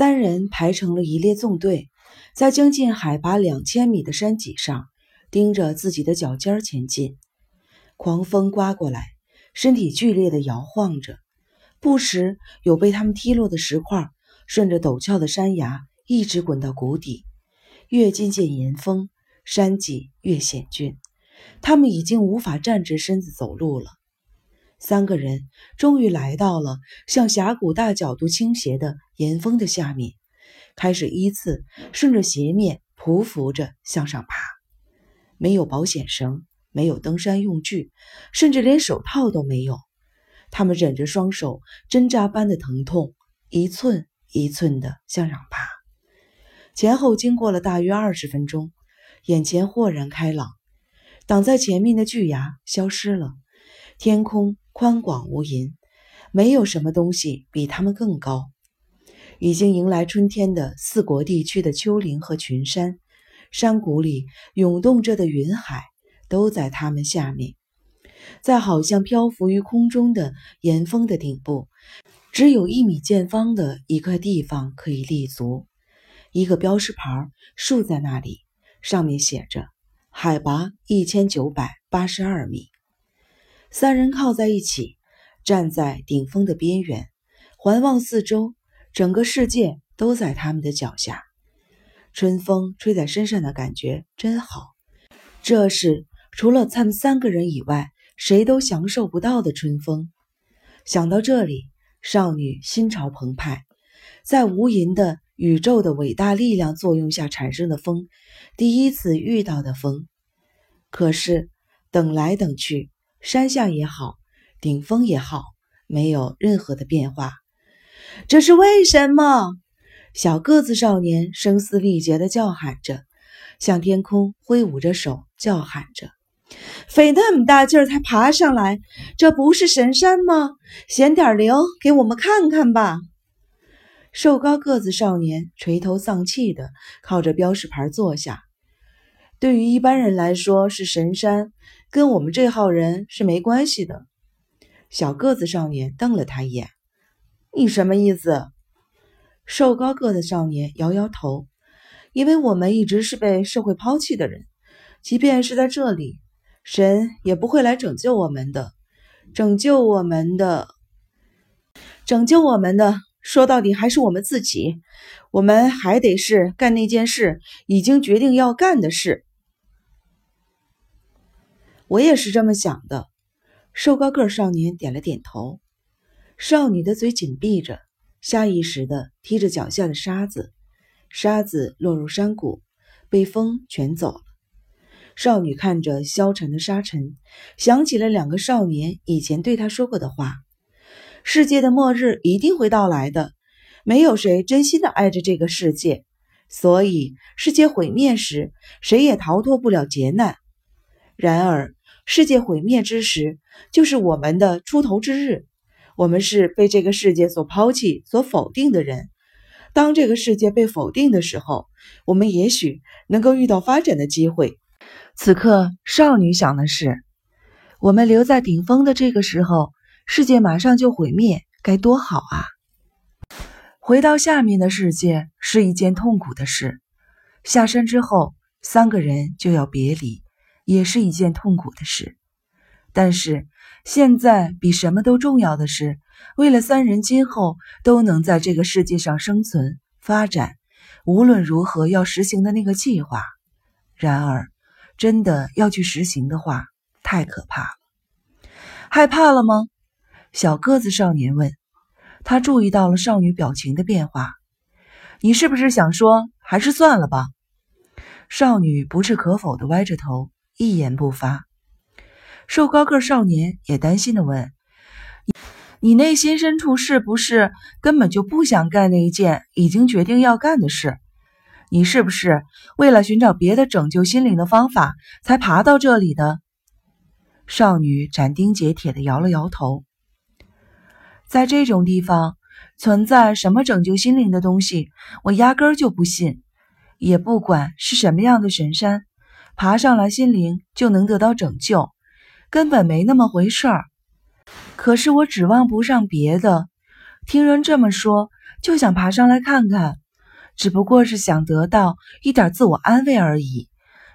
三人排成了一列纵队，在将近海拔两千米的山脊上，盯着自己的脚尖前进。狂风刮过来，身体剧烈的摇晃着，不时有被他们踢落的石块，顺着陡峭的山崖一直滚到谷底。越接近岩峰，山脊越险峻，他们已经无法站直身子走路了。三个人终于来到了向峡谷大角度倾斜的岩峰的下面，开始依次顺着斜面匍匐着向上爬。没有保险绳，没有登山用具，甚至连手套都没有。他们忍着双手针扎般的疼痛，一寸一寸地向上爬。前后经过了大约二十分钟，眼前豁然开朗，挡在前面的巨崖消失了，天空。宽广无垠，没有什么东西比他们更高。已经迎来春天的四国地区的丘陵和群山，山谷里涌动着的云海，都在他们下面。在好像漂浮于空中的岩峰的顶部，只有一米见方的一块地方可以立足。一个标识牌竖在那里，上面写着“海拔一千九百八十二米”。三人靠在一起，站在顶峰的边缘，环望四周，整个世界都在他们的脚下。春风吹在身上的感觉真好，这是除了他们三个人以外，谁都享受不到的春风。想到这里，少女心潮澎湃，在无垠的宇宙的伟大力量作用下产生的风，第一次遇到的风。可是等来等去。山下也好，顶峰也好，没有任何的变化。这是为什么？小个子少年声嘶力竭地叫喊着，向天空挥舞着手，叫喊着：“费那么大劲儿才爬上来，这不是神山吗？显点灵，给我们看看吧！”瘦高个子少年垂头丧气地靠着标识牌坐下。对于一般人来说，是神山。跟我们这号人是没关系的。小个子少年瞪了他一眼：“你什么意思？”瘦高个子少年摇摇头：“因为我们一直是被社会抛弃的人，即便是在这里，神也不会来拯救我们的。拯救我们的，拯救我们的，说到底还是我们自己。我们还得是干那件事已经决定要干的事。”我也是这么想的。瘦高个少年点了点头。少女的嘴紧闭着，下意识地踢着脚下的沙子，沙子落入山谷，被风卷走了。少女看着消沉的沙尘，想起了两个少年以前对她说过的话：世界的末日一定会到来的，没有谁真心的爱着这个世界，所以世界毁灭时，谁也逃脱不了劫难。然而。世界毁灭之时，就是我们的出头之日。我们是被这个世界所抛弃、所否定的人。当这个世界被否定的时候，我们也许能够遇到发展的机会。此刻，少女想的是：我们留在顶峰的这个时候，世界马上就毁灭，该多好啊！回到下面的世界是一件痛苦的事。下山之后，三个人就要别离。也是一件痛苦的事，但是现在比什么都重要的是，为了三人今后都能在这个世界上生存发展，无论如何要实行的那个计划。然而，真的要去实行的话，太可怕了。害怕了吗？小个子少年问。他注意到了少女表情的变化。你是不是想说，还是算了吧？少女不置可否的歪着头。一言不发，瘦高个少年也担心的问：“你，内心深处是不是根本就不想干那一件已经决定要干的事？你是不是为了寻找别的拯救心灵的方法才爬到这里的？”少女斩钉截铁的摇了摇头：“在这种地方存在什么拯救心灵的东西，我压根就不信，也不管是什么样的神山。”爬上来，心灵就能得到拯救，根本没那么回事儿。可是我指望不上别的。听人这么说，就想爬上来看看，只不过是想得到一点自我安慰而已。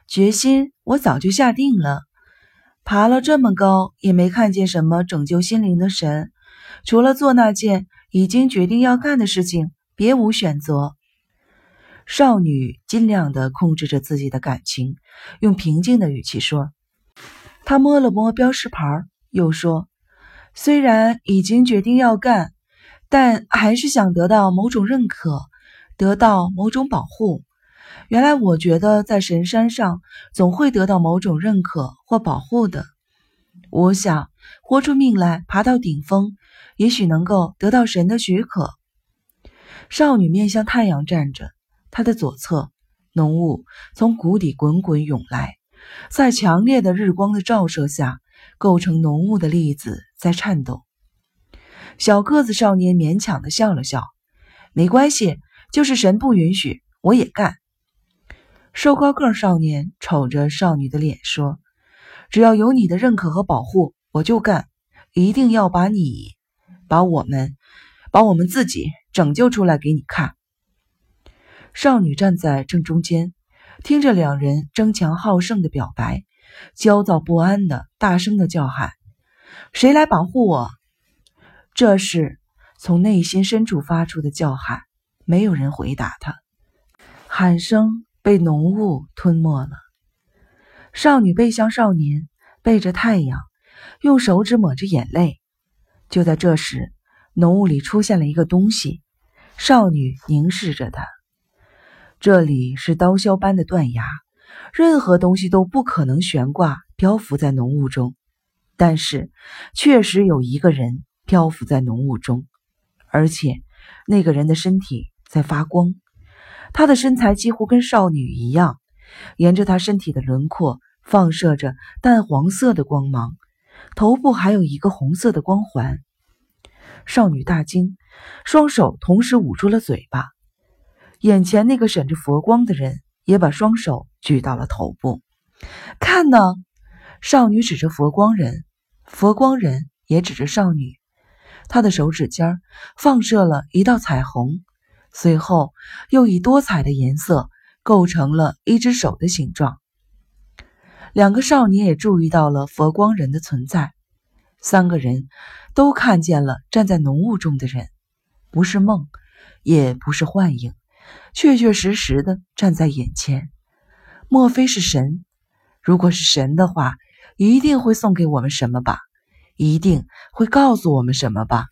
决心我早就下定了。爬了这么高，也没看见什么拯救心灵的神，除了做那件已经决定要干的事情，别无选择。少女尽量的控制着自己的感情，用平静的语气说：“她摸了摸标识牌，又说，虽然已经决定要干，但还是想得到某种认可，得到某种保护。原来我觉得在神山上总会得到某种认可或保护的。我想豁出命来爬到顶峰，也许能够得到神的许可。”少女面向太阳站着。他的左侧，浓雾从谷底滚滚涌来，在强烈的日光的照射下，构成浓雾的粒子在颤抖。小个子少年勉强的笑了笑：“没关系，就是神不允许，我也干。”瘦高个少年瞅着少女的脸说：“只要有你的认可和保护，我就干，一定要把你，把我们，把我们自己拯救出来给你看。”少女站在正中间，听着两人争强好胜的表白，焦躁不安的大声的叫喊：“谁来保护我？”这是从内心深处发出的叫喊，没有人回答他。喊声被浓雾吞没了。少女背向少年，背着太阳，用手指抹着眼泪。就在这时，浓雾里出现了一个东西，少女凝视着它。这里是刀削般的断崖，任何东西都不可能悬挂漂浮在浓雾中。但是，确实有一个人漂浮在浓雾中，而且那个人的身体在发光。他的身材几乎跟少女一样，沿着他身体的轮廓放射着淡黄色的光芒，头部还有一个红色的光环。少女大惊，双手同时捂住了嘴巴。眼前那个闪着佛光的人也把双手举到了头部，看呢！少女指着佛光人，佛光人也指着少女。他的手指尖放射了一道彩虹，随后又以多彩的颜色构成了一只手的形状。两个少女也注意到了佛光人的存在。三个人都看见了站在浓雾中的人，不是梦，也不是幻影。确确实实的站在眼前，莫非是神？如果是神的话，一定会送给我们什么吧？一定会告诉我们什么吧？